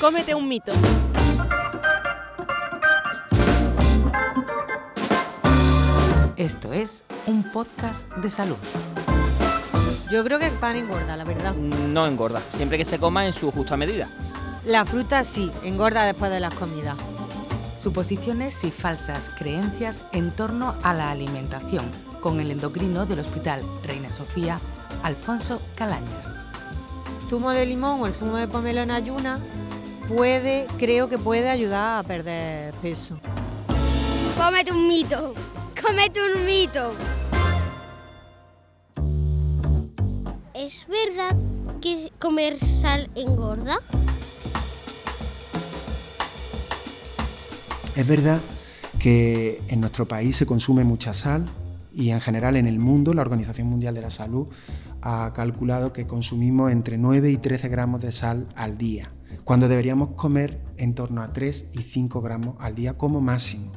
Cómete un mito. Esto es un podcast de salud. Yo creo que el pan engorda, la verdad. No engorda, siempre que se coma en su justa medida. La fruta sí, engorda después de las comidas. Suposiciones y falsas creencias en torno a la alimentación con el endocrino del Hospital Reina Sofía, Alfonso Calañas. Zumo de limón o el zumo de pomelo en ayuna puede, creo que puede ayudar a perder peso. Cómete un mito. Cómete un mito. ¿Es verdad que comer sal engorda? Es verdad que en nuestro país se consume mucha sal y en general en el mundo la Organización Mundial de la Salud ha calculado que consumimos entre 9 y 13 gramos de sal al día, cuando deberíamos comer en torno a 3 y 5 gramos al día como máximo.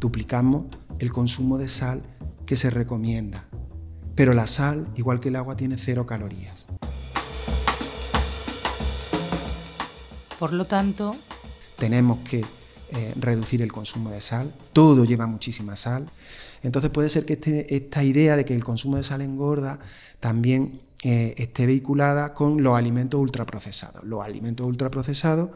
Duplicamos el consumo de sal que se recomienda. Pero la sal, igual que el agua, tiene cero calorías. Por lo tanto, tenemos que eh, reducir el consumo de sal. Todo lleva muchísima sal. Entonces puede ser que este, esta idea de que el consumo de sal engorda también eh, esté vehiculada con los alimentos ultraprocesados. Los alimentos ultraprocesados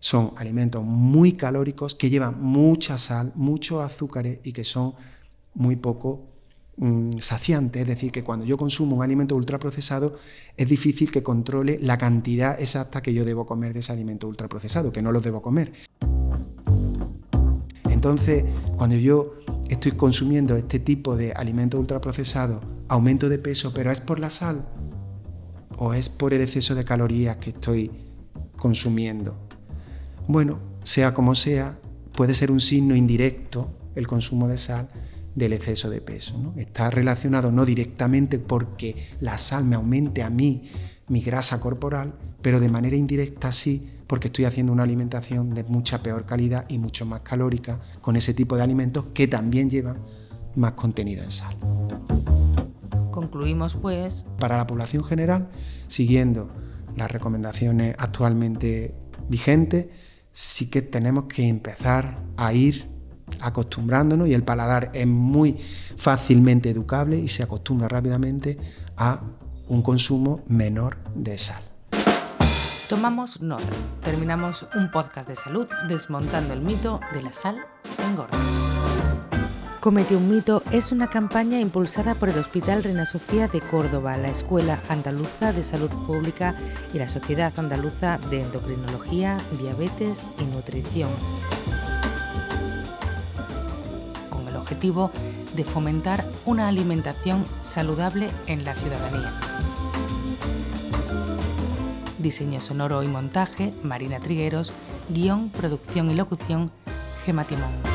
son alimentos muy calóricos que llevan mucha sal, muchos azúcares y que son muy poco mm, saciantes. Es decir, que cuando yo consumo un alimento ultraprocesado es difícil que controle la cantidad exacta que yo debo comer de ese alimento ultraprocesado, que no lo debo comer. Entonces, cuando yo estoy consumiendo este tipo de alimentos ultraprocesados, aumento de peso, pero es por la sal o es por el exceso de calorías que estoy consumiendo. Bueno, sea como sea, puede ser un signo indirecto el consumo de sal del exceso de peso. Está relacionado no directamente porque la sal me aumente a mí mi grasa corporal, pero de manera indirecta sí porque estoy haciendo una alimentación de mucha peor calidad y mucho más calórica con ese tipo de alimentos que también llevan más contenido en sal. Concluimos pues... Para la población general, siguiendo las recomendaciones actualmente vigentes, sí que tenemos que empezar a ir acostumbrándonos y el paladar es muy fácilmente educable y se acostumbra rápidamente a un consumo menor de sal. Tomamos nota. Terminamos un podcast de salud desmontando el mito de la sal engorda. Comete un mito es una campaña impulsada por el Hospital Reina Sofía de Córdoba, la Escuela Andaluza de Salud Pública y la Sociedad Andaluza de Endocrinología, Diabetes y Nutrición, con el objetivo de fomentar una alimentación saludable en la ciudadanía. Diseño sonoro y montaje, Marina Trigueros, guion, producción y locución, Gema Timón.